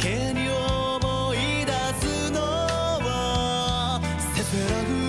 けに思い出すのはせせらぐ